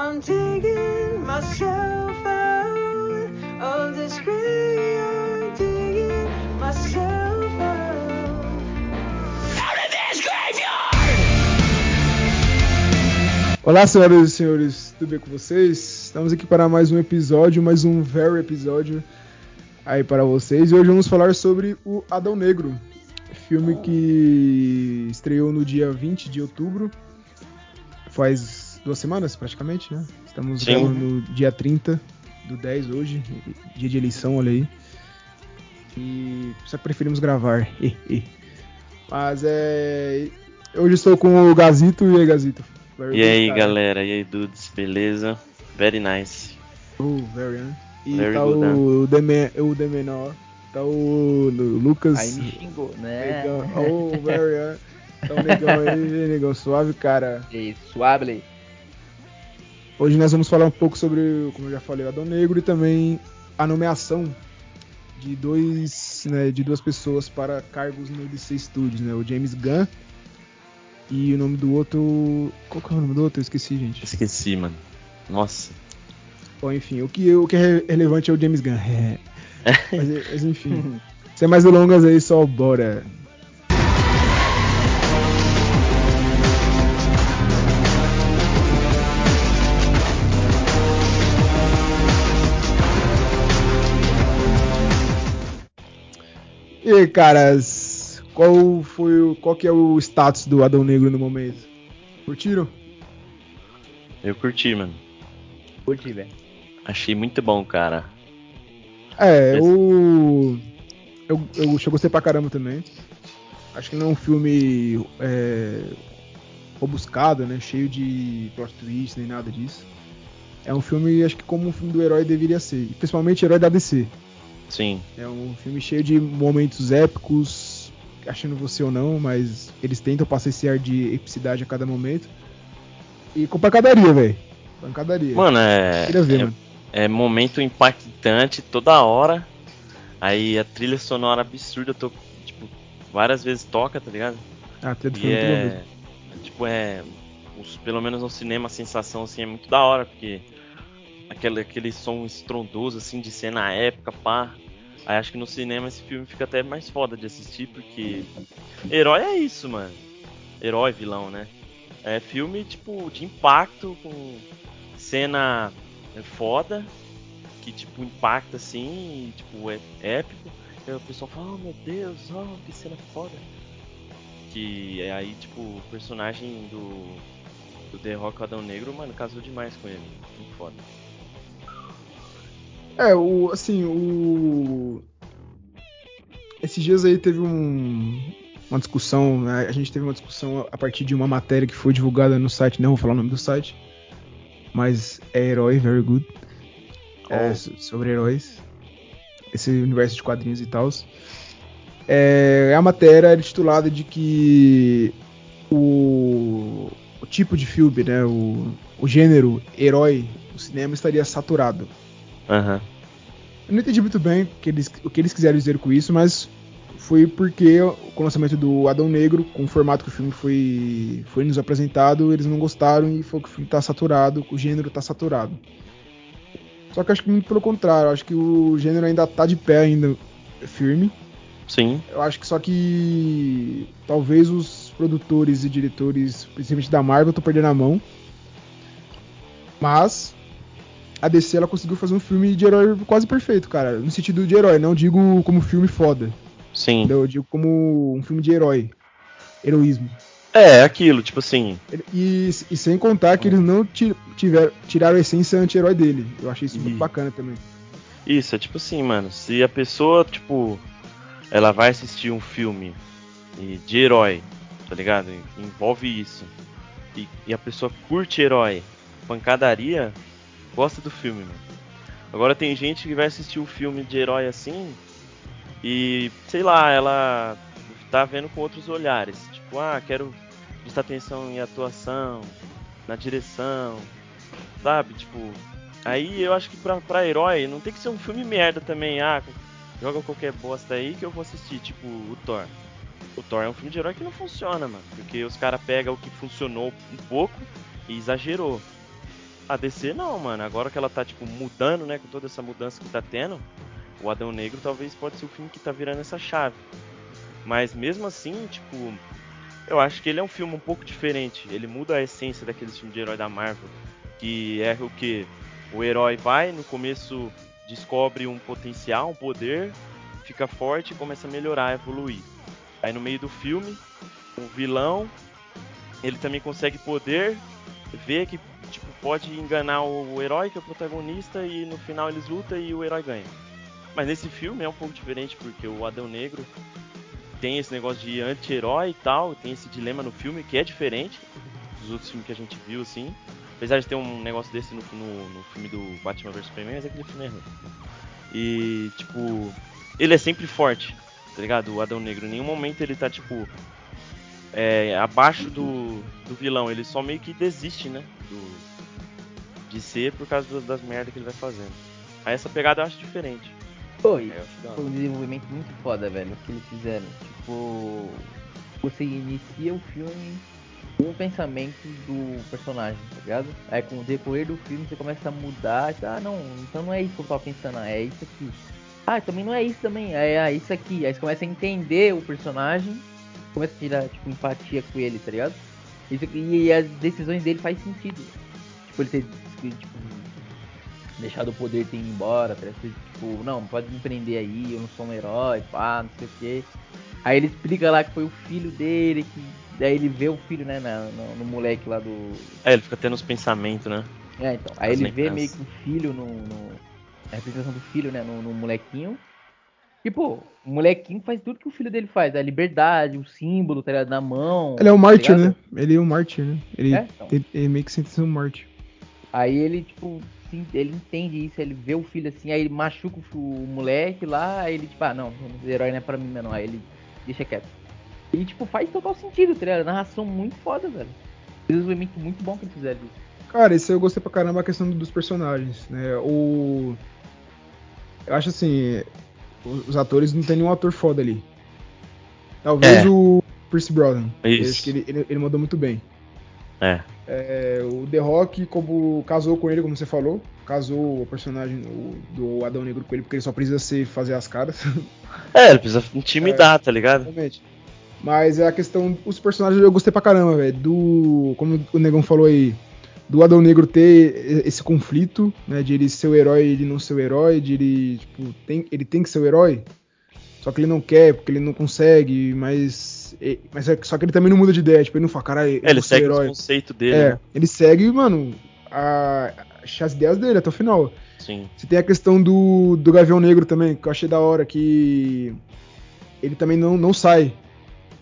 I'm digging myself out of this grave. I'm digging myself out. Out of this graveyard! Olá, senhoras e senhores, tudo bem com vocês? Estamos aqui para mais um episódio, mais um very episódio aí para vocês. E hoje vamos falar sobre o Adão Negro, filme que estreou no dia 20 de outubro, faz duas semanas praticamente, né? Estamos Sim. gravando no dia 30 do 10 hoje, dia de eleição, olha aí. E só que preferimos gravar. Mas é. Hoje estou com o Gazito e aí, Gazito. Very E aí, cara. galera? E aí, dudes? Beleza? Very nice. Oh, very, né? E Very tá good, o, Deme, o Demenor, tá o Lu- Lucas. Aí me xingou, né? Negão. Oh, very, né? Tá o negão aí, negão suave, cara. E suave. Hoje nós vamos falar um pouco sobre, como eu já falei, o Adão Negro e também a nomeação de dois, né, de duas pessoas para cargos no DC Studios, né? O James Gunn e o nome do outro, qual que é o nome do outro? Eu esqueci, gente. Esqueci, mano. Nossa. Bom, enfim, o que, o que é relevante é o James Gunn. Mas, mas, enfim, sem mais delongas aí, só bora. E aí, caras, qual foi o, qual que é o status do Adão Negro no momento? Curtiram? Eu curti, mano. Curti, velho. Achei muito bom, cara. É, Esse- eu, eu, eu, eu gostei pra caramba também. Acho que não é um filme é, robuscado, né? Cheio de plot twist nem nada disso. É um filme, acho que como um filme do herói deveria ser. E principalmente herói da DC. Sim. É um filme cheio de momentos épicos, achando você ou não, mas eles tentam passar esse ar de epicidade a cada momento. E com pancadaria, velho. Pancadaria. Mano, é. Queria ver, é, mano. é momento impactante toda hora. Aí a trilha sonora absurda, tô, tipo, várias vezes toca, tá ligado? Ah, trilha do filme é é. Tipo, é. os- pelo menos no cinema a sensação assim é muito da hora, porque aquele, aquele som estrondoso assim de cena épica, pá. Aí acho que no cinema esse filme fica até mais foda de assistir, porque herói é isso, mano. Herói, vilão, né? É filme tipo de impacto com cena foda, que tipo impacta assim, e, tipo é épico. Aí o pessoal fala, oh meu Deus, oh, que cena foda. Que é aí, tipo, o personagem do, do The Rock Adão Negro, mano, casou demais com ele. Muito foda. É, o, assim, o. Esses dias aí teve um, uma discussão, né? A gente teve uma discussão a partir de uma matéria que foi divulgada no site, não vou falar o nome do site, mas é Herói, very good. É, Oh. so- sobre heróis. Esse universo de quadrinhos e tal. É, a matéria era titulada de que o, o tipo de filme, né? O, o gênero herói no cinema estaria saturado. Aham. Eu não entendi muito bem o que eles, o que eles quiseram dizer com isso, mas foi porque com o lançamento do Adão Negro, com o formato que o filme foi, foi nos apresentado, eles não gostaram e foi que o filme tá saturado, o gênero tá saturado. Só que acho que muito pelo contrário, acho que o gênero ainda tá de pé ainda firme. Sim. Eu acho que só que talvez os produtores e diretores, principalmente da Marvel, estão perdendo a mão. Mas a DC ela conseguiu fazer um filme de herói quase perfeito, cara. No sentido de herói, não digo como filme foda. Sim. Eu digo como um filme de herói. Heroísmo. É, aquilo, tipo assim. E, e sem contar que eles não ti- tiveram, tiraram a essência anti-herói dele. Eu achei isso muito Ih. bacana também. Isso, é tipo assim, mano. Se a pessoa, tipo, ela vai assistir um filme e- de herói, tá ligado? E- Envolve isso. E, e a pessoa curte herói, pancadaria, gosta do filme, mano. Agora tem gente que vai assistir um filme de herói assim e, sei lá, ela tá vendo com outros olhares. Tipo, ah, quero prestar atenção em atuação, na direção, sabe? Tipo, aí eu acho que pra, pra herói não tem que ser um filme merda também. Ah, joga qualquer bosta aí que eu vou assistir, tipo o Thor. O Thor é um filme de herói que não funciona, mano. Porque os caras pegam o que funcionou um pouco e exagerou. A DC não, mano. Agora que ela tá, tipo, mudando, né? Com toda essa mudança que tá tendo, o Adão Negro talvez pode ser o filme que tá virando essa chave. Mas mesmo assim, tipo, eu acho que ele é um filme um pouco diferente. Ele muda a essência daqueles filmes de herói da Marvel. Que é o que? O herói vai, no começo descobre um potencial, um poder, fica forte e começa a melhorar, a evoluir. Aí no meio do filme, o vilão, ele também consegue poder, vê que tipo, pode enganar o, herói, que é o protagonista, e no final eles lutam e o herói ganha. Mas nesse filme é um pouco diferente, porque o Adão Negro tem esse negócio de anti-herói e tal, tem esse dilema no filme que é diferente dos outros filmes que a gente viu, assim. Apesar de ter um negócio desse no, no, no filme do Batman vs Superman, mas aquele filme é ruim. E, tipo, ele é sempre forte, tá ligado? O Adão Negro. Em nenhum momento ele tá, tipo, é, abaixo do, do vilão. Ele só meio que desiste, né? Do, de ser por causa do- das merdas que ele vai fazendo. Aí essa pegada eu acho diferente. E É, acho foi um desenvolvimento muito foda, velho, que eles fizeram. Tipo, você inicia o filme com o pensamento do personagem, tá ligado? Aí com o decorrer do filme você começa a mudar, tá, ah, não, então não é isso que eu tava pensando, ah, é isso aqui. Ah, também não é isso também, é ah, isso aqui. Aí você começa a entender o personagem, começa a tirar, tipo, empatia com ele, tá ligado? Isso, e as decisões dele faz sentido. Tipo, ele ter, tipo, deixado o poder ter ido embora, tá ligado? Tipo, não, pode me prender aí, eu não sou um herói, pá, não sei o quê. Aí ele explica lá que foi o filho dele, que daí ele vê o filho, né, na- no, no moleque lá do. É, ele fica tendo uns pensamentos, né? É, então. Aí As ele vê lembranças. meio que o filho no. no- a representação do filho, né, no, no molequinho. Pô, o molequinho faz tudo que o filho dele faz, a liberdade, o símbolo, tá ligado, na mão. Ele é um tá mártir, né? Ele é um mártir, né? Ele, É, então. ele, ele meio que sente ser um mártir. Aí ele, tipo, sim, ele entende isso, ele vê o filho assim, aí ele machuca o, o moleque lá, aí ele, tipo, ah, não, o herói não é pra mim, não. Aí ele deixa quieto. E, tipo, faz total sentido, tá ligado? Narração muito foda, velho. Desenvolvimento muito bom que eles fizeram isso. Cara, isso eu gostei pra caramba a questão dos personagens, né? O. Eu acho assim. Os atores não tem nenhum ator foda ali. Talvez É. o Pierce Brosnan. Isso. Acho que ele, ele, ele mandou muito bem. É. É, o The Rock, como casou com ele, como você falou, casou o personagem o- do Adão Negro com ele, porque ele só precisa ser, fazer as caras. É, ele precisa intimidar, tá ligado? Exatamente. Mas é a questão. Os personagens eu gostei pra caramba, velho. Do. Como o Negão falou aí. Do Adão Negro ter esse conflito, né? De ele ser o herói e ele não ser o herói. De ele. Tipo, tem, ele tem que ser o herói. Só que ele não quer, porque ele não consegue. Mas. Mas é- só que ele também não muda de ideia. Tipo, ele não fala, caralho, É, ele segue herói. conceitos dele, É, né? ele segue, mano, a, as ideias dele até o final. Sim. Você tem a questão do, do Gavião Negro também, que eu achei da hora, que ele também não, não sai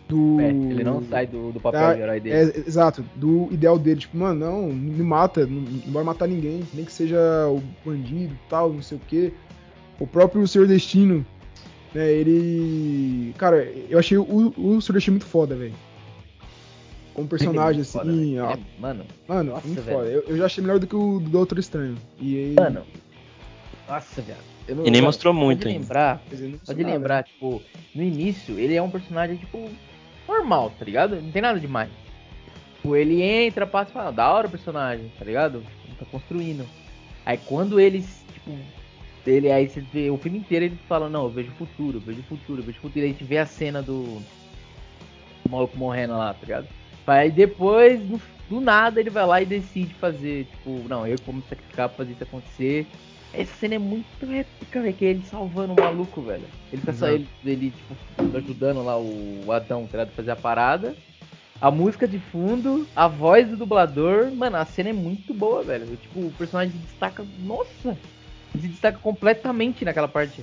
do. É, ele não sai do, do papel Tá, de herói dele. É, exato, do ideal dele. Tipo, mano, não, me mata, não, não vai matar ninguém, nem que seja o bandido e tal, não sei o quê. O próprio Senhor Destino, né, ele. Cara, eu achei o, o Senhor Destino muito foda, velho. Como personagem, Ele é assim, muito foda, ó, Ele é- mano, Mano, Nossa, muito velho. foda. Eu, eu já achei melhor do que o do Doutor Estranho. E aí, mano. Nossa, velho. Eu não- E nem mostrou pode muito ainda. lembrar, quer dizer, não Pode lembrar, tipo, no início ele é um personagem, tipo, normal, tá ligado? Não tem nada demais. Tipo, ele entra, passa e fala, da hora o personagem, tá ligado? Ele tá construindo. Aí quando eles, tipo, ele aí você vê o filme inteiro ele fala, não, eu vejo o futuro, eu vejo o futuro, eu vejo o futuro. E aí a gente vê a cena do maluco morrendo lá, tá ligado? Aí depois, do nada, ele vai lá e decide fazer, tipo, não, eu como sacrificar pra fazer isso acontecer. Essa cena é muito épica, velho, que é ele salvando o maluco, velho. Ele fica só, Exato. ele, ele tipo, ajudando lá o Adão, tá ligado? Fazer a parada. A música de fundo, a voz do dublador, mano, a cena é muito boa, velho. Tipo, o personagem se destaca, nossa, ele se destaca completamente naquela parte.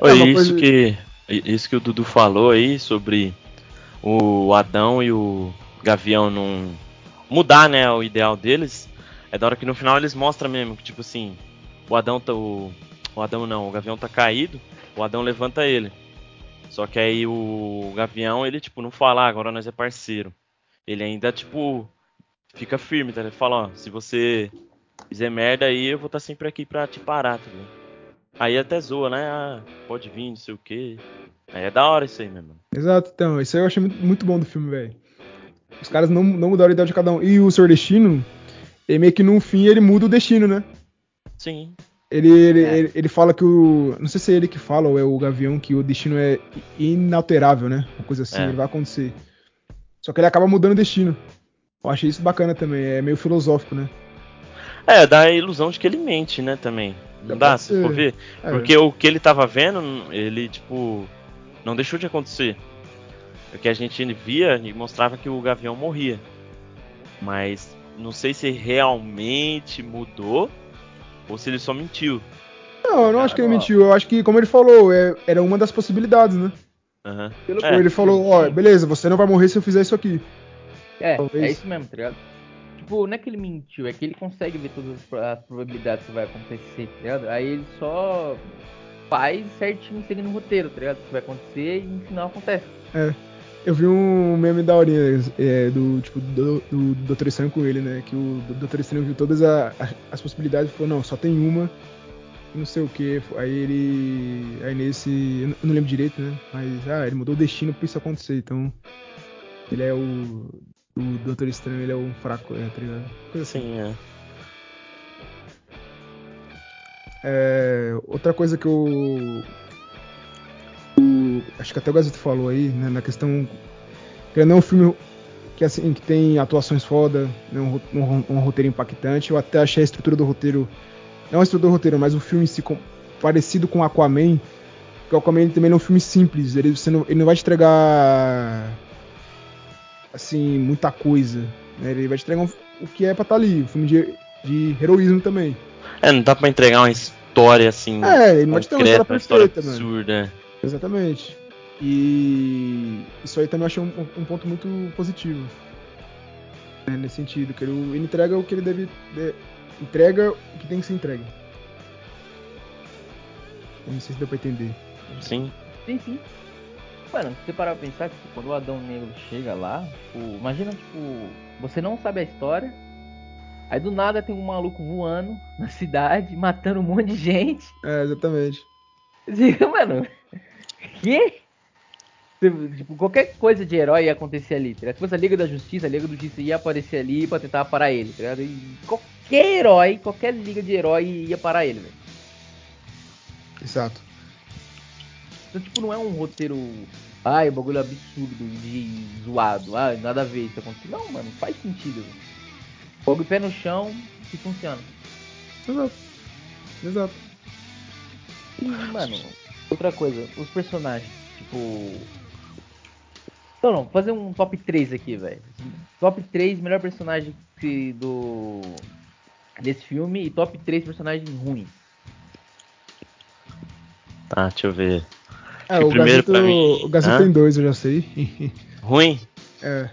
Oi, É, isso coisa- que isso que o Dudu falou aí sobre o Adão e o Gavião não mudar, né, o ideal deles. É da hora que no final eles mostram mesmo que tipo assim, o Adão tá o, o Adão não, o Gavião tá caído, o Adão levanta ele. Só que aí o Gavião, ele tipo não fala, ah, agora nós é parceiro. Ele ainda tipo fica firme, tá? Ele fala, ó, se você fizer merda aí, eu vou estar sempre aqui pra te parar, tá ligado? Aí até zoa, né? Ah, pode vir, não sei o quê. Aí é da hora isso aí, meu mano. Exato, então, isso aí eu achei muito, muito bom do filme, velho. Os caras não, não mudaram a ideia de cada um. E o Senhor Destino, E meio que no fim ele muda o destino, né? Sim. Ele, ele, É. ele, ele fala que o. Não sei se é ele que fala ou é o Gavião que o destino é inalterável, né? Uma coisa assim, É. ele vai acontecer. Só que ele acaba mudando o destino. Eu achei isso bacana também, é meio filosófico, né? É, dá a ilusão de que ele mente, né, também. Não Dá se for ver. É. Porque o que ele tava vendo, ele, tipo, não deixou de acontecer. O que a gente via e mostrava que o Gavião morria. Mas não sei se realmente mudou ou se ele só mentiu. Não, eu não acho que ele mentiu. Eu acho que, como ele falou, é- era uma das possibilidades, né? Aham. Pelo É. ele falou, ó, beleza, você não vai morrer se eu fizer isso aqui. É, Talvez. é isso mesmo, tá ligado? Tipo, não é que ele mentiu, é que ele consegue ver todas as pro- as probabilidades que vai acontecer, tá ligado? Aí ele só faz certinho seguindo o roteiro, tá ligado? O que vai acontecer e no final acontece. Eu vi um meme da horinha é, do tipo do, do Doutor Estranho com ele, né? Que o Doutor Estranho viu todas a- a- as possibilidades e falou, não, só tem uma. Não sei o que. Aí ele. Aí nesse. Eu não- lembro direito, né? Mas ah, ele mudou o destino pra isso acontecer. Então. Ele é o. O Doutor Estranho, ele é um fraco, é, tá ligado? Coisa assim. Sim, é. É, outra coisa que eu. Acho que até o Gazeta falou aí, né, na questão. Que não é um filme que, assim, que tem atuações foda, né, um, um um roteiro impactante. Eu até achei a estrutura do roteiro. Não a estrutura do roteiro, mas o filme em si com- parecido com Aquaman. Porque o Aquaman também não é um filme simples. Ele, não, ele não vai te entregar. Assim, muita coisa. né, Ele vai te entregar um- o que é pra estar ali. Um filme de, de heroísmo também. É, não dá pra entregar uma história assim. É, ele não vai te ter uma história concreta, uma história perfeita, mano. absurda. Exatamente. E isso aí também eu achei um, um ponto muito positivo. né, nesse sentido, que ele, ele entrega o que ele deve. de- entrega o que tem que ser entregue. Eu não sei se deu pra entender. Sim. Sim, sim. Mano, se você parar pra pensar que quando o Adão Negro chega lá, tipo, imagina, tipo, você não sabe a história, aí do nada tem um maluco voando na cidade, matando um monte de gente. É, exatamente. Você fica, Mano, que? Tipo, qualquer coisa de herói ia acontecer ali, tá ligado? Se fosse a Liga da Justiça, a Liga da Justiça ia aparecer ali pra tentar parar ele, tá ligado? E qualquer herói, qualquer liga de herói ia parar ele, velho. Exato. Então, tipo, não é um roteiro. Ai, bagulho absurdo de zoado. Ah, nada a ver isso acontecer. Não, mano, faz sentido. velho. Fogo e pé no chão e funciona. Exato. Exato. E, mano, outra coisa, os personagens, tipo. Não, não, fazer um top 3 aqui, velho. Top 3 melhor personagem que- do. desse filme e top 3 personagens ruins. Tá, deixa eu ver. É, o primeiro Gazeta, pra mim- o Gazeta tem dois, eu já sei. Ruim? é.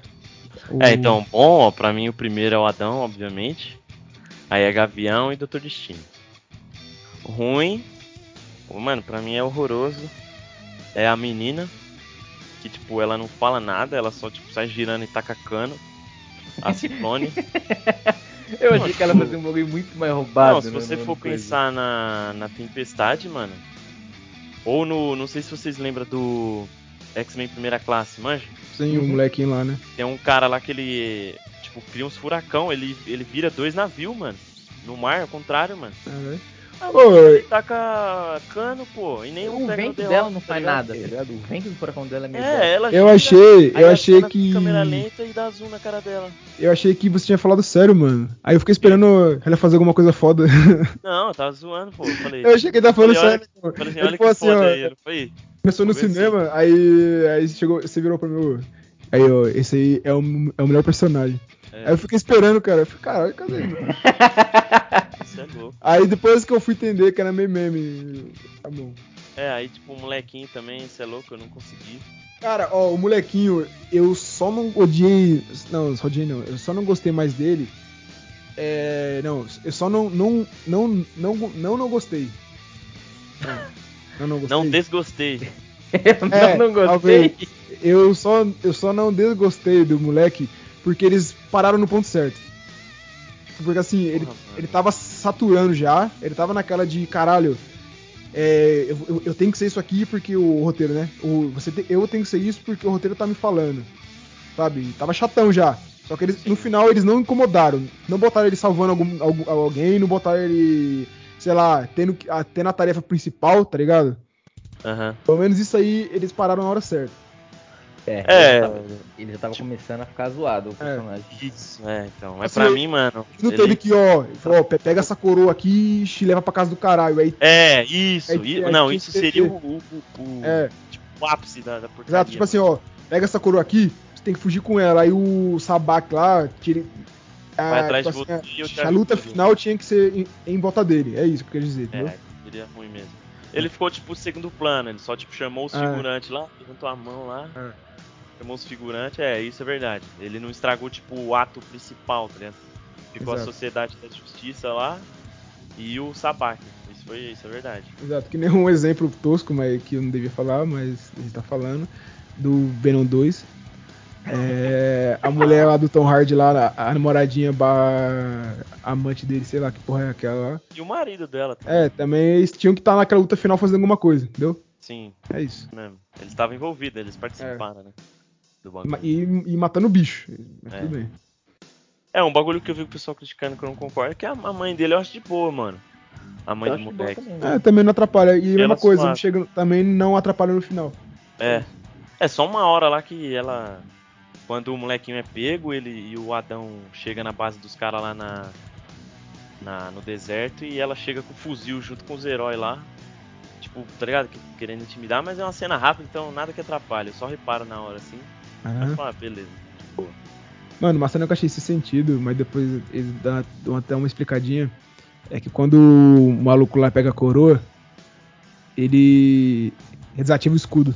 O- É, então, bom, ó, pra mim o primeiro é o Adão, obviamente. Aí é Gavião e Doutor Destino. Ruim, mano, pra mim é horroroso. É a menina, que tipo, ela não fala nada, ela só tipo sai girando e taca cano. A Ciclone. Eu achei que ela fazia um bagulho muito mais roubado. não, se né, você for pensar na, na Tempestade, mano. Ou no. Não sei se vocês lembram do X-Men Primeira Classe, manja? Sem o Uhum. molequinho lá, né? Tem um cara lá que ele. Tipo, cria uns furacão, ele, ele vira dois navios, mano. No mar, ao contrário, mano. É, né? Ele taca cano, pô, e nem O um vento dela não tá faz nada, tá ligado? O vento do furacão dela é meio É, ela Eu achei, eu achei que. Câmera lenta e dá zoom na cara dela. Eu achei que você tinha falado sério, mano. Aí eu fiquei esperando ela fazer alguma coisa foda. Não, eu tava zoando, pô. eu Falei, Eu achei que ele tava falando Falei, olha- sério. pô. falei assim, olha que assim, foda ó, aí. Foi, Começou no cinema, aí, aí chegou, você virou pra mim. Aí, ó, esse aí é o, é o melhor personagem. É. Aí eu fiquei esperando, cara. Eu falei, caralho, cadê é. Aí depois que eu fui entender que era meio meme. Tá bom. É, aí tipo, o molequinho também, você é louco, eu não consegui. Cara, ó, o molequinho, eu só não odiei. Não, só odiei não. Eu só não gostei mais dele. É. Não, eu só não. Não, não, não, não, não gostei. Não, não gostei. Não desgostei. Eu não, É, não gostei. talvez. Eu só, eu só não desgostei do moleque porque eles pararam no ponto certo. Porque assim, ele, Porra, ele tava saturando já, ele tava naquela de caralho. é, eu, eu- eu tenho que ser isso aqui porque o roteiro, né? O, você te- eu tenho que ser isso porque o roteiro tá me falando. Sabe? Tava chatão já. Só que eles, no final eles não incomodaram. Não botaram ele salvando algum, algum- alguém, não botaram ele, sei lá, tendo, que- a- tendo a tarefa principal, tá ligado? Aham. Pelo menos isso aí eles pararam na hora certa. É, É. ele já tava, ele já tava começando a ficar zoado o personagem. Isso, é, então. É Assim, pra mim, mano. Não ele- teve que, ó, ele falou, ó, pe- pega essa coroa aqui e te leva pra casa do caralho. Aí, É, isso. Aí- aí não, isso seria o, o, o- é, tipo, o ápice da, da porcaria. exato, tipo assim, ó, pega essa coroa aqui, você tem que fugir com ela. Aí o Sabak lá, tira, Vai ah, atrás tipo de você e eu assim, te a luta ajudo. final tinha que ser em, em volta dele. É isso que eu queria dizer, entendeu? É, seria ruim mesmo. Ele ficou, tipo, segundo plano, ele só, tipo, chamou os É. figurantes lá, levantou a mão lá, É. chamou os figurantes, é, isso é verdade. Ele não estragou, tipo, o ato principal, tá ligado? Ficou a Exato. Sociedade da Justiça lá e o Sabak. Isso foi, isso é verdade. Exato, que nem um exemplo tosco, mas que eu não devia falar, mas a gente tá falando, do Venom 2. É, a mulher lá do Tom Hardy lá, a, namoradinha amante dele, sei lá que porra é aquela lá. E o marido dela também. É, também eles tinham que estar naquela luta final fazendo alguma coisa, entendeu? Sim, É isso. mesmo. Eles estavam envolvidos, eles participaram, né? Do E, bagulho. e- e matando o bicho. Mas É. tudo bem. É, um bagulho que eu vi o pessoal criticando que eu não concordo é que a a mãe dele eu acho de boa, mano. A mãe Eu do moleque. também. É, também não atrapalha. E a mesma coisa, chega, também não atrapalha no final. É. É só uma hora lá que ela. Quando o molequinho é pego, ele e o Adão chega na base dos caras lá na, na. no deserto e ela chega com o fuzil junto com os heróis lá. Tipo, tá ligado? Que- Querendo intimidar, mas é uma cena rápida, então nada que atrapalha. Eu só reparo na hora assim. Aham. Ah, beleza. boa. Mano, uma cena que eu achei esse sentido, mas depois eles dão dão até uma explicadinha. É que quando o maluco lá pega a coroa, ele desativa o escudo.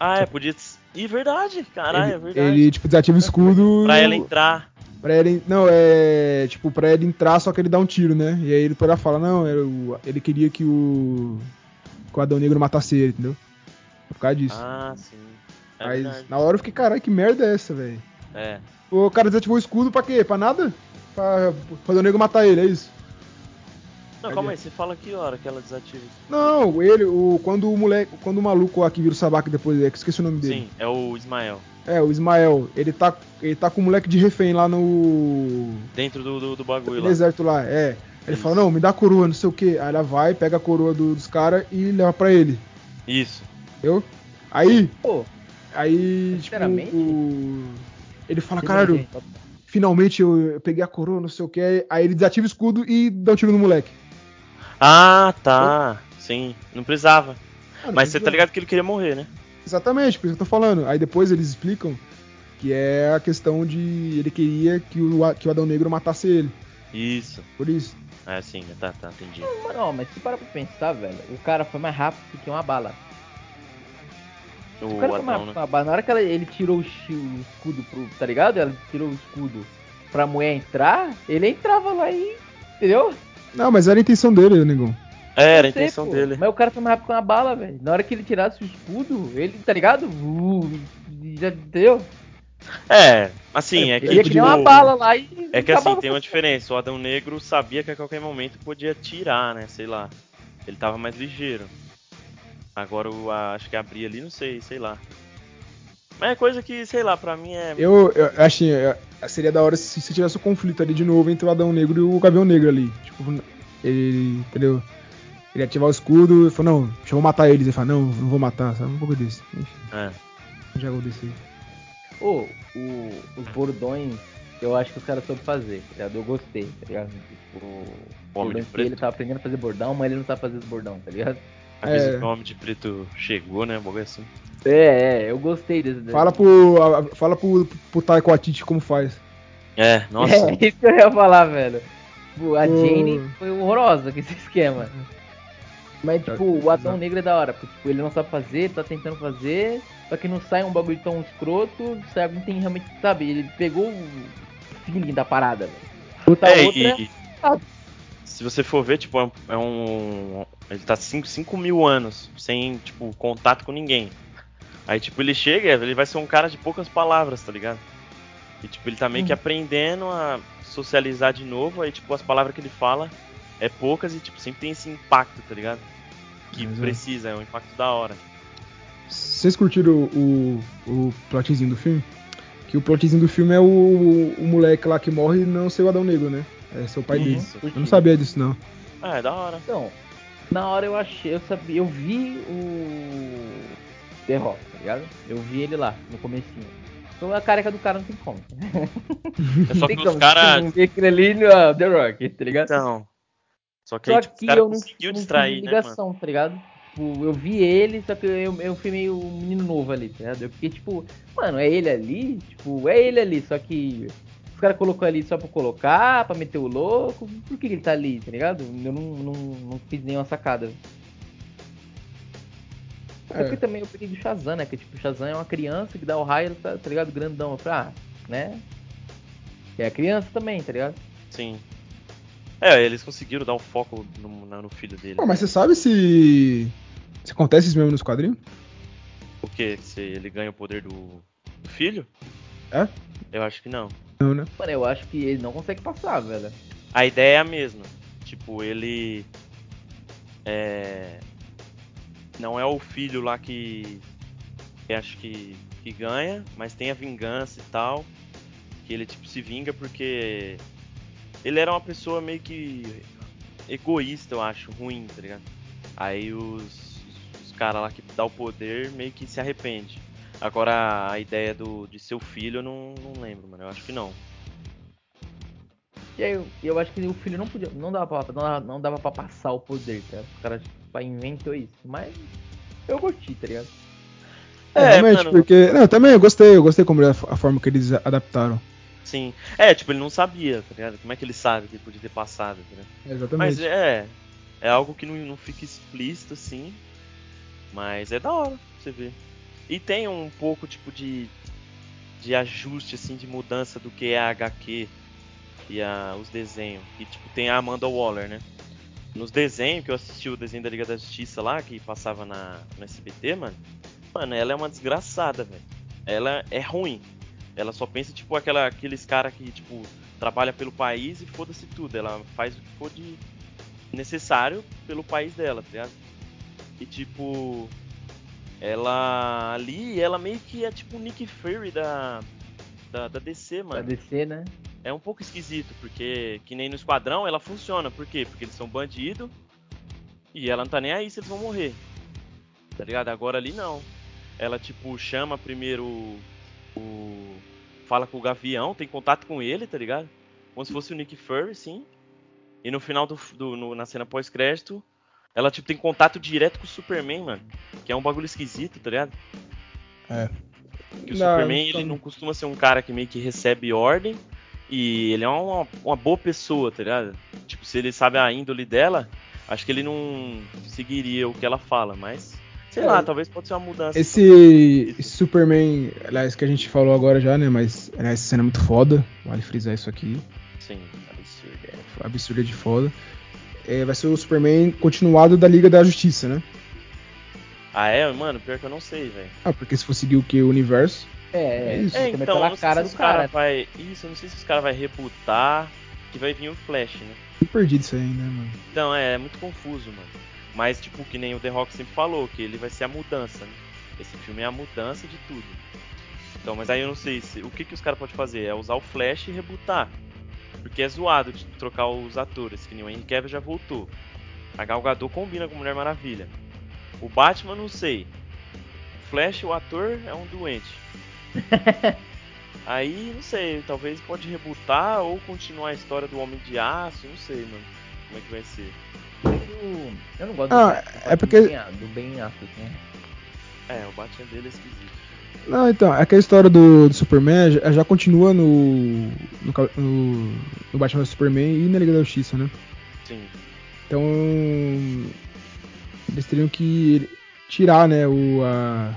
Ah, é, podia. Ih, verdade, caralho, ele, é verdade. ele, tipo, desativa o escudo. Pra ela entrar. Pra ele. Não, é. Tipo, pra ele entrar, só que ele dá um tiro, né? E aí ele ela fala, não, o- ele queria que o. Que o Adão Negro matasse ele, entendeu? Por causa disso. Ah, sim. É Mas verdade. na hora eu fiquei, caralho, que merda é essa, velho? É. O cara desativou o escudo pra quê? Pra nada? Pra, pra o nego matar ele, é isso? Não, calma aí, você fala que hora que ela desativa. Não, ele, o, quando o moleque, quando o maluco que vira o sabaco depois, é que esqueci o nome dele. Sim, é o Ismael. É, o Ismael, ele tá, ele tá com o moleque de refém lá no Dentro do, do, do bagulho no lá. deserto lá, é. Ele Isso. fala, não, me dá a coroa, não sei o que. Aí ela vai, pega a coroa do- dos caras e leva pra ele, Isso. entendeu? Aí, Pô, aí, tipo, o... ele fala, caralho, finalmente eu, eu peguei a coroa, não sei o que. Aí ele desativa o escudo e dá um tiro no moleque. Ah, tá. Sim, não precisava. Ah, não Mas você tá ligado que ele queria morrer, né? Exatamente, por isso que eu tô falando. Aí depois eles explicam que é a questão de ele queria que o, que o Adão Negro matasse ele. Isso. Por isso. É, sim, tá, tá, entendi. Mas Não, mas se parar pra pensar, velho, o cara foi mais rápido que uma bala. O, O cara foi mais Adão, rápido né? que uma bala. Na hora que ela- ele tirou o, o escudo pro. Tá ligado? Ela tirou o escudo pra mulher entrar, ele entrava lá e. Entendeu? Não, mas era a intenção dele, negão. É, era a sei, intenção pô. dele. Mas o cara foi mais rápido que uma bala, velho. Na hora que ele tirasse o escudo, ele, tá ligado? Uh, já entendeu? É, assim, é que. ele ia tipo, uma bala lá e. É que assim, tem com- uma diferença. O Adão Negro sabia que a qualquer momento podia tirar, né? Sei lá. Ele tava mais ligeiro. Agora o a- acho que abrir ali, não sei, sei lá. Mas é coisa que, sei lá, pra mim é. Eu, eu achei. eu- Seria da hora se, se tivesse o conflito ali de novo entre o Adão Negro e o Gavião Negro ali. Tipo, ele. Entendeu? Ele ativar o escudo e falou, não, deixa eu vou matar eles. Ele fala, não, não vou matar, sabe? Um pouco desse. Enfim, É. já descer. Ô, o- os bordões, eu acho que os caras soube fazer, tá ligado? Eu gostei, tá ligado? Tipo, O Homem de Preto. ele tava aprendendo a fazer bordão, mas ele não fazer os bordão, tá ligado? A vez É. que o Homem de Preto chegou, né? Um bagulho assim. É, é, eu gostei desse. Fala pro. a- Fala pro, pro Taiko Atiti como faz. É, nossa. É isso que eu ia falar, velho. Tipo, a Ô. Jane foi horrorosa com esse esquema. Mas, tipo, o Adão. Negro é da hora, porque tipo, ele não sabe fazer, tá tentando fazer, só que não sai um bagulho tão escroto, sai alguém tem realmente, sabe, ele pegou o feeling da parada, velho. Outra É, outra, e. Se você for ver, tipo, é um- é um. Ele tá 5 mil anos sem, tipo, contato com ninguém. Aí, tipo, ele chega, ele vai ser um cara de poucas palavras, tá ligado? E, tipo, ele tá meio que Uhum. aprendendo a socializar de novo. Aí, tipo, as palavras que ele fala é poucas e, tipo, sempre tem esse impacto, tá ligado? Que Exato. precisa, é um impacto da hora. Vocês curtiram o, o, o plotzinho do filme? Que o plotzinho do filme é o, o moleque lá que morre e não ser o Adão Negro, né? É ser o pai Uhum, dele. Eu não sabia disso, não. Ah, é da hora. Então, na hora eu achei, eu sabia, eu vi o The Rock, tá ligado? Eu vi ele lá, no comecinho. Então a careca do cara não tem como. É só que os caras. Não vê aquele ali no The Rock, tá ligado? Então. Só que Só aí, tipo, que os caras eu não, conseguiu não distrair, tive né, mano? ligação, tá ligado? Tipo, eu vi ele, só que eu, eu fui meio um menino novo ali, tá ligado? Eu fiquei tipo, mano, é ele ali? Tipo, é ele ali, só que os caras colocou ali só pra colocar, pra meter o louco. Por que, que ele tá ali, tá ligado? Eu não, não, não fiz nenhuma sacada. É. É. porque também eu peguei do Shazam, né? Que tipo, Shazam é uma criança que dá o raio, tá, tá ligado? Grandão. Eu falei, ah, né? Que é criança também, tá ligado? Sim. É, eles conseguiram dar o foco no, no filho dele. Pô, mas você sabe se. Se acontece isso mesmo nos quadrinhos? O quê? Se ele ganha o poder do, do filho? É? Eu acho que não. Não, né? Mano, eu acho que ele não consegue passar, velho. A ideia é a mesma. Tipo, ele. É. Não é o filho lá que. que acho que. que ganha, mas tem a vingança e tal. Que ele, tipo, se vinga porque. Ele era uma pessoa meio que. egoísta, eu acho, ruim, tá ligado? Aí os. os caras lá que dá o poder meio que se arrepende. Agora a ideia do, de seu filho eu não, não lembro, mano. Eu acho que não. E aí, eu, acho que o filho não podia. Não dava pra, não dava, não dava pra passar o poder, tá? Os caras tipo, inventou isso. Mas eu curti, tá ligado? É, É, realmente, mano. porque. Não, eu também eu gostei, eu gostei como a, a forma que eles adaptaram. Sim. É, tipo, ele não sabia, tá ligado? Como é que ele sabe que ele podia ter passado, tá ligado? É, exatamente. Mas é. É algo que não, não fica explícito, assim. Mas é da hora você ver. E tem um pouco, tipo, de. de ajuste, assim, de mudança do que é a HQ e a, os desenhos. E, tipo, tem a Amanda Waller, né? Nos desenhos, que eu assisti o desenho da Liga da Justiça lá, que passava na, no SBT, mano. Mano, ela é uma desgraçada, velho. Ela é ruim. Ela só pensa, tipo, aquela, aqueles caras que, tipo, trabalha pelo país e foda-se tudo. Ela faz o que for de necessário pelo país dela, tá ligado? E, tipo, ela ali, ela meio que é tipo o Nick Fury da, da, da DC, mano. descer, né? É um pouco esquisito, porque que nem no Esquadrão ela funciona. Por quê? Porque eles são bandido e ela não tá nem aí se eles vão morrer. Tá ligado? Agora ali não. Ela, tipo, chama primeiro o. o- fala com o Gavião, tem contato com ele, tá ligado? Como se fosse o Nick Fury, sim. E no final do. do- no- na cena pós-crédito, ela, tipo, tem contato direto com o Superman, mano. Que é um bagulho esquisito, tá ligado? É. Que o Não, Superman, então- ele não costuma ser um cara que meio que recebe ordem. E ele é uma, uma boa pessoa, tá ligado? Tipo, se ele sabe a índole dela, acho que ele não seguiria o que ela fala, mas. Sei É. lá, talvez pode ser uma mudança. Esse, Superman, aliás, que a gente falou agora já, né? Mas aliás, essa cena é muito foda. Vale frisar isso aqui. Sim, absurdo. é. Absurda de foda. É, vai ser o Superman continuado da Liga da Justiça, né? Ah, é? Mano, pior que eu não sei, velho. Ah, porque se for seguir o que? O universo. É, é, É isso. É, então, pela não sei cara se do os cara cara. vai. Isso, eu não sei se os caras vai rebutar. Que vai vir o Flash, né? Eu perdi disso aí, né, mano? Então, é, é muito confuso, mano. Mas, tipo, que nem o The Rock sempre falou, que ele vai ser a mudança, né? Esse filme é a mudança de tudo. Então, mas aí eu não sei se. O que, que os caras podem fazer? É usar o Flash e rebutar. Porque é zoado de trocar os atores, que nem o Henry Cavill já voltou. A Gal Gadot combina com Mulher Maravilha. O Batman, não sei. O Flash, o ator, é um doente. Aí, não sei, talvez pode rebutar ou continuar a história do Homem de Aço, não sei, mano. Como é que vai ser. Eu, não gosto Ah, do, é porque- do Ben, do Affleck, né? É, o Batman dele é esquisito. Não, então, é que a história do, do Superman já, já continua no, no, no, no Batman vs Superman e na Liga da Justiça, né? Sim. Então, eles teriam que tirar, né, o a,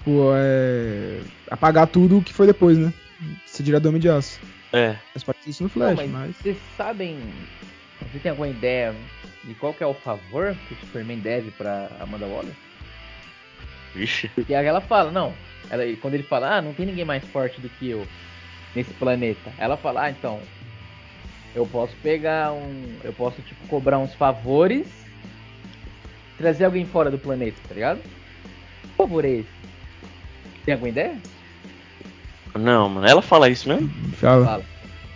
tipo, é, apagar tudo o que foi depois, né? Se tirar do Homem de Aço. É. Mas pode isso no Flash, Não, mas... Vocês sabem. Você tem alguma ideia de qual que é o favor que o Superman deve pra Amanda Waller? Vixe. Porque aí ela fala, não. Ela, quando ele fala, ah, não tem ninguém mais forte do que eu nesse planeta. Ela fala, ah, então. Eu posso pegar um. Eu posso, tipo, cobrar uns favores. Trazer alguém fora do planeta, tá ligado? Que favor é esse? Tem alguma ideia? Não, mano, ela fala isso mesmo? Fala. Fala.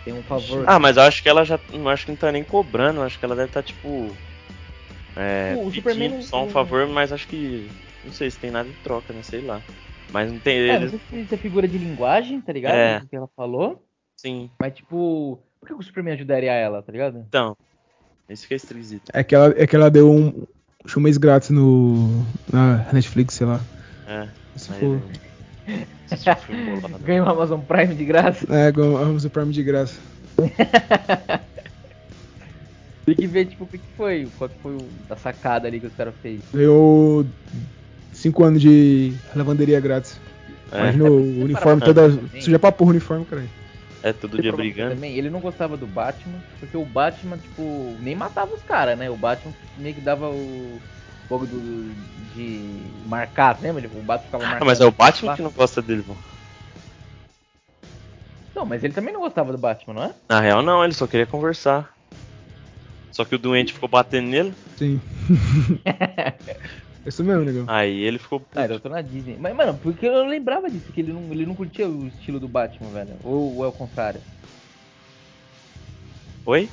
Tem um favor. Ah, mas eu acho que ela já. Não acho que não tá nem cobrando, eu acho que ela deve estar, tipo. É, O- Superman não- só um não- favor, mas acho que. Não sei se tem nada em troca, né? Sei lá. Mas não tem. É, não Eles, sei se isso é figura de linguagem, tá ligado? É. O que ela falou. sim. Mas tipo, por que o Superman ajudaria ela, tá ligado? Então. Esse que é esquisito. É que ela, é que ela deu um, um mês grátis no na Netflix, sei lá. É. Se Aí ele- assistiu o o Amazon Prime de graça. É, com a Amazon Prime de graça. Tem que ver, tipo, o que foi, qual que foi o- a sacada ali que os caras fez. Ganhou 5 anos de lavanderia grátis. É, Imagina o uniforme para toda. também. Suja pra porra o uniforme, cara. é todo Tem dia brigando. Também, ele não gostava do Batman, porque o Batman, tipo, nem matava os caras, né? O Batman meio que dava o fogo do, de marcar, lembra? O Batman ficava Ah, marcando. mas é o Batman que não gosta dele, pô. Não, mas ele também não gostava do Batman, não é? Na real, não, ele só queria conversar. Só que o doente ficou batendo nele, Sim. Isso mesmo, negão. aí ele ficou. puto. Ah, eu tô na Disney. Mas, mano, porque eu lembrava disso, que ele não, ele não curtia o estilo do Batman, velho. Ou, ou é o contrário? Oi?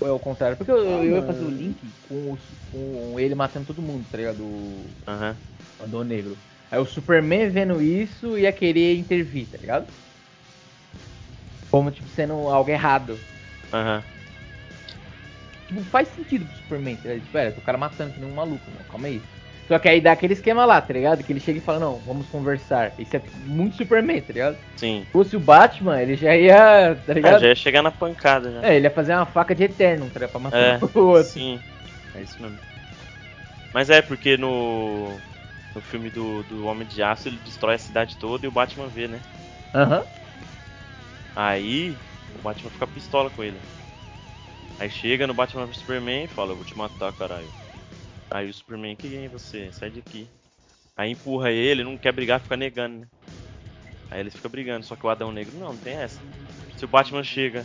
Ou é o contrário? Porque eu, eu ia mano. fazer o link com, os- com ele matando todo mundo, tá ligado? O. Adão Negro. Aí o Superman vendo isso ia querer intervir, tá ligado? Como, tipo, sendo algo errado. Aham. Tipo, faz sentido pro Superman, tá ligado? Tipo, é, o cara matando que nem um maluco, não, calma aí. Só que aí dá aquele esquema lá, tá ligado? Que ele chega e fala, não, vamos conversar. Isso é muito Superman, tá ligado? Sim. Se fosse o Batman, ele já ia, tá Ah, ligado? já ia chegar na pancada já. É, ele ia fazer uma faca de eterno, tá ligado? Pra matar É, o outro. Sim. É isso mesmo. Mas é porque no. No filme do, do Homem de Aço ele destrói a cidade toda e o Batman vê, né? Aham. Aí o Batman fica pistola com ele. Aí chega no Batman vs Superman e fala, eu vou te matar, caralho. Aí o Superman, quem é você? Sai daqui. Aí empurra ele, não quer brigar, fica negando, né? Aí eles ficam brigando, só que o Adão Negro, não, não tem essa. Se o Batman chega,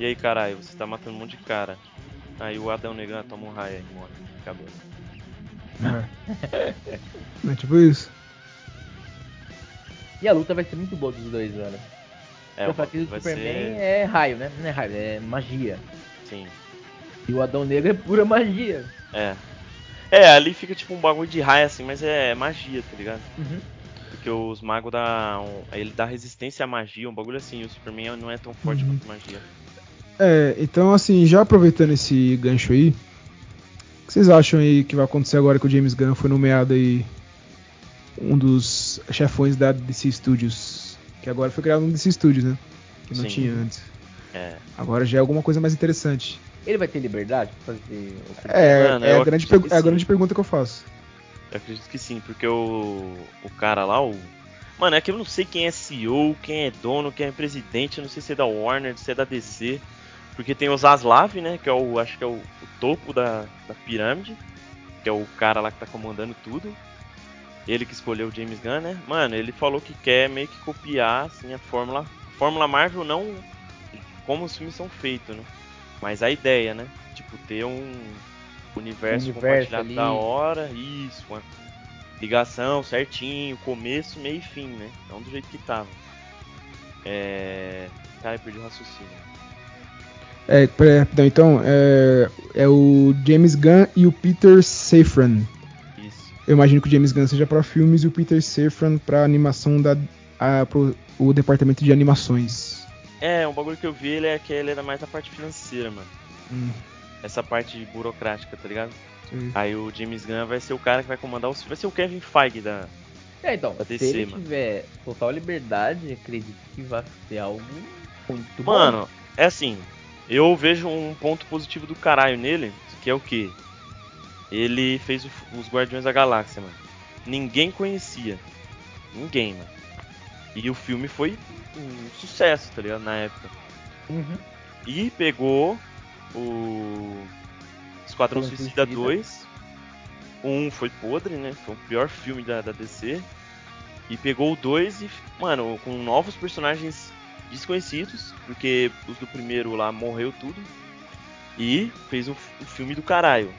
e aí caralho, você tá matando um monte de cara. Aí o Adão Negro, ah, toma um raio aí, morre. Acabou. É tipo isso. E a luta vai ser muito boa dos dois, velho. É, Só o que o Superman ser... é raio, né? Não é raio, é magia. Sim, E o Adão Negro é pura magia. é. É, ali fica tipo um bagulho de raio assim, mas é magia, tá ligado? Uhum. Porque os magos dá. Um, ele dá resistência à magia, um bagulho assim. O Superman não é tão forte Uhum. quanto magia. É, então assim, já aproveitando esse gancho aí, o que vocês acham aí que vai acontecer agora que o James Gunn foi nomeado aí um dos chefões da DC Studios? Que agora foi criado um DC Studios, né? Que não Sim. tinha antes. É. Agora já é alguma coisa mais interessante. Ele vai ter liberdade pra fazer o que É, Mano, é, eu a, grande é a grande pergunta que eu faço. Eu acredito que sim, porque o. O cara lá, o. Mano, é que eu não sei quem é CEO, quem é dono, quem é presidente, eu não sei se é da Warner, se é da DC. Porque tem o Zaslav, né? Que é o. Acho que é o, o topo da, da pirâmide. Que é o cara lá que tá comandando tudo. Ele que escolheu o James Gunn, né? Mano, ele falou que quer meio que copiar assim, a Fórmula. Fórmula Marvel não como os filmes são feitos, né? Mas a ideia, né? Tipo, ter um universo, Um universo compartilhado ali. da hora, isso, uma ligação certinho, começo, meio e fim, né? Não do jeito que tava. É. Cara, eu perdi o raciocínio. É, rapidão, então, é, é o James Gunn e o Peter Safran. Isso. Eu imagino que o James Gunn seja pra filmes e o Peter Safran pra animação da. A, pro, o departamento de animações. É, um bagulho que eu vi ele é que ele era mais da parte financeira, mano. Hum, Essa parte burocrática, tá ligado? sei. Aí o James Gunn vai ser o cara que vai comandar os. Vai ser o Kevin Feige da. É, então, Da se DC, ele mano. tiver total liberdade, acredito que vai ser algo muito bom. Mano, é assim, eu vejo um ponto positivo do caralho nele, que é o que? Ele fez o- os Guardiões da Galáxia, mano. Ninguém conhecia. Ninguém, mano. E o filme foi um sucesso, tá ligado? Na época. Uhum. E pegou o Esquadrão Suicida Suicida. 2. Um foi podre, né? Foi o pior filme da, da DC. E pegou o 2 e, mano, com novos personagens desconhecidos, porque os do primeiro lá morreu tudo. E fez um, um filme do caralho.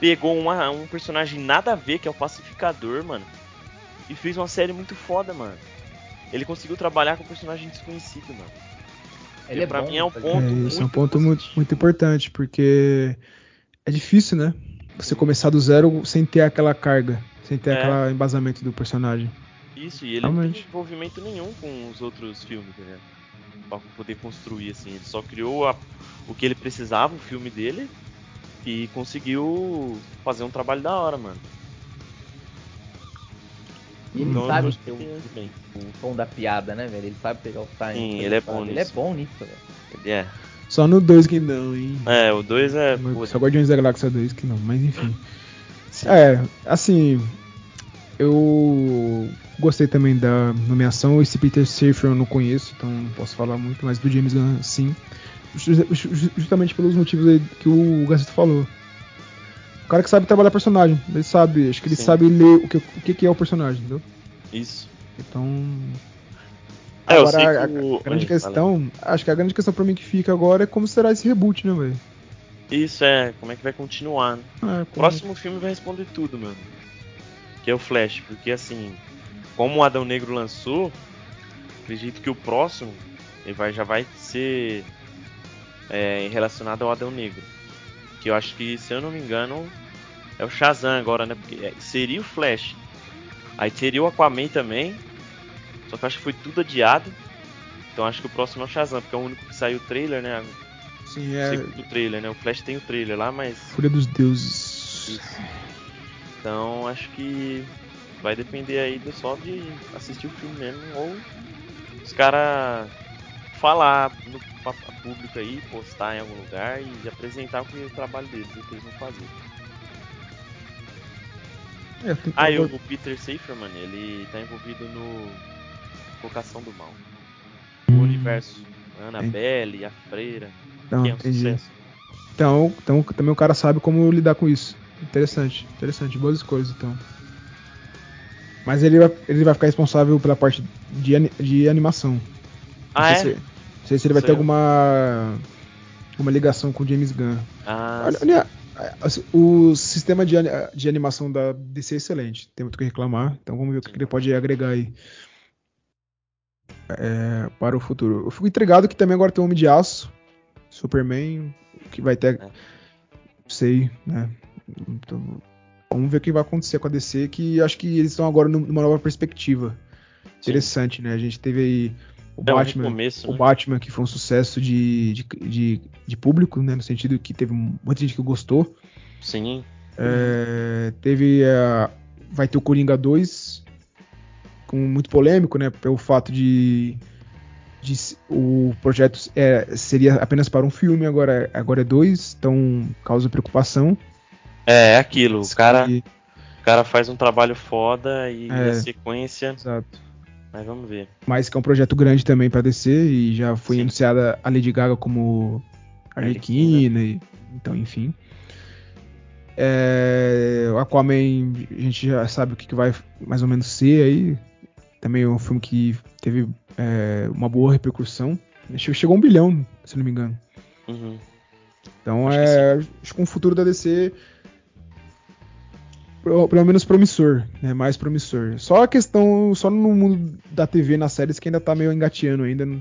Pegou uma- um personagem nada a ver, que é o Pacificador, mano. E fez uma série muito foda, mano. Ele conseguiu trabalhar com um personagem desconhecido, mano. Ele é pra bom, mim é um tá ponto ligado? É, esse é um muito ponto muito, muito importante, porque é difícil, né? Você começar do zero sem ter aquela carga, sem ter É. aquele embasamento do personagem. Isso, e ele não Realmente. tem envolvimento nenhum com os outros filmes, né? Pra poder construir, assim. Ele só criou a- o que ele precisava, o filme dele, e conseguiu fazer um trabalho da hora, mano. E ele sabe o, gostei bem. o tom da piada, né, velho? Ele sabe pegar o time. Sim, pegar ele é bom Ele é nisso. bom nisso, velho. Ele é. Só no 2 que não, hein? É, o 2 é. Só Guardiões da Galáxia 2 que não, mas enfim. sim. É, assim, eu gostei também da nomeação. Esse Peter Safran eu não conheço, então não posso falar muito, mas do James Gunn sim. Ju- ju- Justamente pelos motivos aí que o Gazito falou. O cara que sabe trabalhar personagem, ele sabe, acho que ele Sim. sabe ler o que, o que que é o personagem, entendeu? Isso. Então. É, eu agora, sei a, que a o- grande Oi, questão, acho que a grande questão pra mim que fica agora é como será esse reboot, né, velho? Isso é, como é que vai continuar, né? É, O como- próximo filme vai responder tudo, mano. Que é o Flash, porque assim, como o Adão Negro lançou, acredito que o próximo ele vai, já vai ser é, relacionado ao Adão Negro. Que eu acho que, se eu não me engano, é o Shazam agora, né? Porque é- seria o Flash. Aí teria o Aquaman também. Só que eu acho que foi tudo adiado. Então acho que o próximo é o Shazam, porque é o único que saiu o trailer, né? Sim, é. segundo trailer, né? O Flash tem o trailer lá, mas Fúria dos Deuses. isso. Então acho que vai depender aí do só de assistir o filme mesmo ou os caras falar no público aí, postar em algum lugar e apresentar o que é o trabalho deles, o que eles vão fazer. É, Ah, e o, o Peter Safran, ele tá envolvido no Invocação do Mal. O Hum, universo Annabelle, a Freira, Não, que é um entendi. sucesso. Então, então também o cara sabe como lidar com isso. Interessante, interessante, boas escolhas então. Mas ele vai, ele vai ficar responsável pela parte de, de animação. Ah, é? se, não sei se ele vai ter alguma alguma ligação com o James Gunn. Ah, Olha, sim. olha, assim, o sistema de, de animação da DC é excelente, tem muito o que reclamar, então vamos ver o que, ele pode agregar aí é, para o futuro. Eu fico intrigado que também agora tem o Homem de Aço, Superman, que vai ter. É. Sei, né? Então, vamos ver o que vai acontecer com a DC, que acho que eles estão agora numa nova perspectiva. Interessante, né? A gente teve aí o É Batman. recomeço, O né? Batman, que foi um sucesso de, de, de, de público, né? No sentido que teve muita gente que gostou. Sim. É, teve a. Vai ter o Coringa 2, com muito polêmico, né? Pelo fato de. de o projeto é, seria apenas para um filme, agora, agora é dois, então causa preocupação. É, é aquilo. O cara, E- o cara faz um trabalho foda e É. a sequência. exato. Mas vamos ver. Mas que é um projeto grande também para DC e já foi Sim. anunciada a Lady Gaga como Arlequina, e, então enfim. É, o Aquaman a gente já sabe o que, que vai mais ou menos ser aí. Também é um filme que teve é, uma boa repercussão. Che- Chegou a um bilhão, se não me engano. Uhum. Então Acho que é, acho que um futuro da DC pelo menos promissor, né? Mais promissor. Só a questão, só no mundo da TV nas séries que ainda tá meio engateando ainda. não-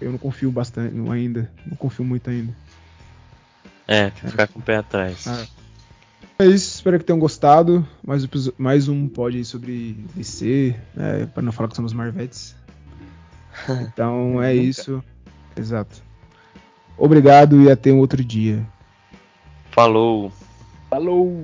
Eu não confio bastante não, ainda, não confio muito ainda. É, tem que ficar com o pé atrás. Ah. É isso, espero que tenham gostado. Mais, um mais um pod aí sobre DC, né, para não falar que somos Marvetes. Então é isso. Exato. Obrigado e até um outro dia. Falou! Falou!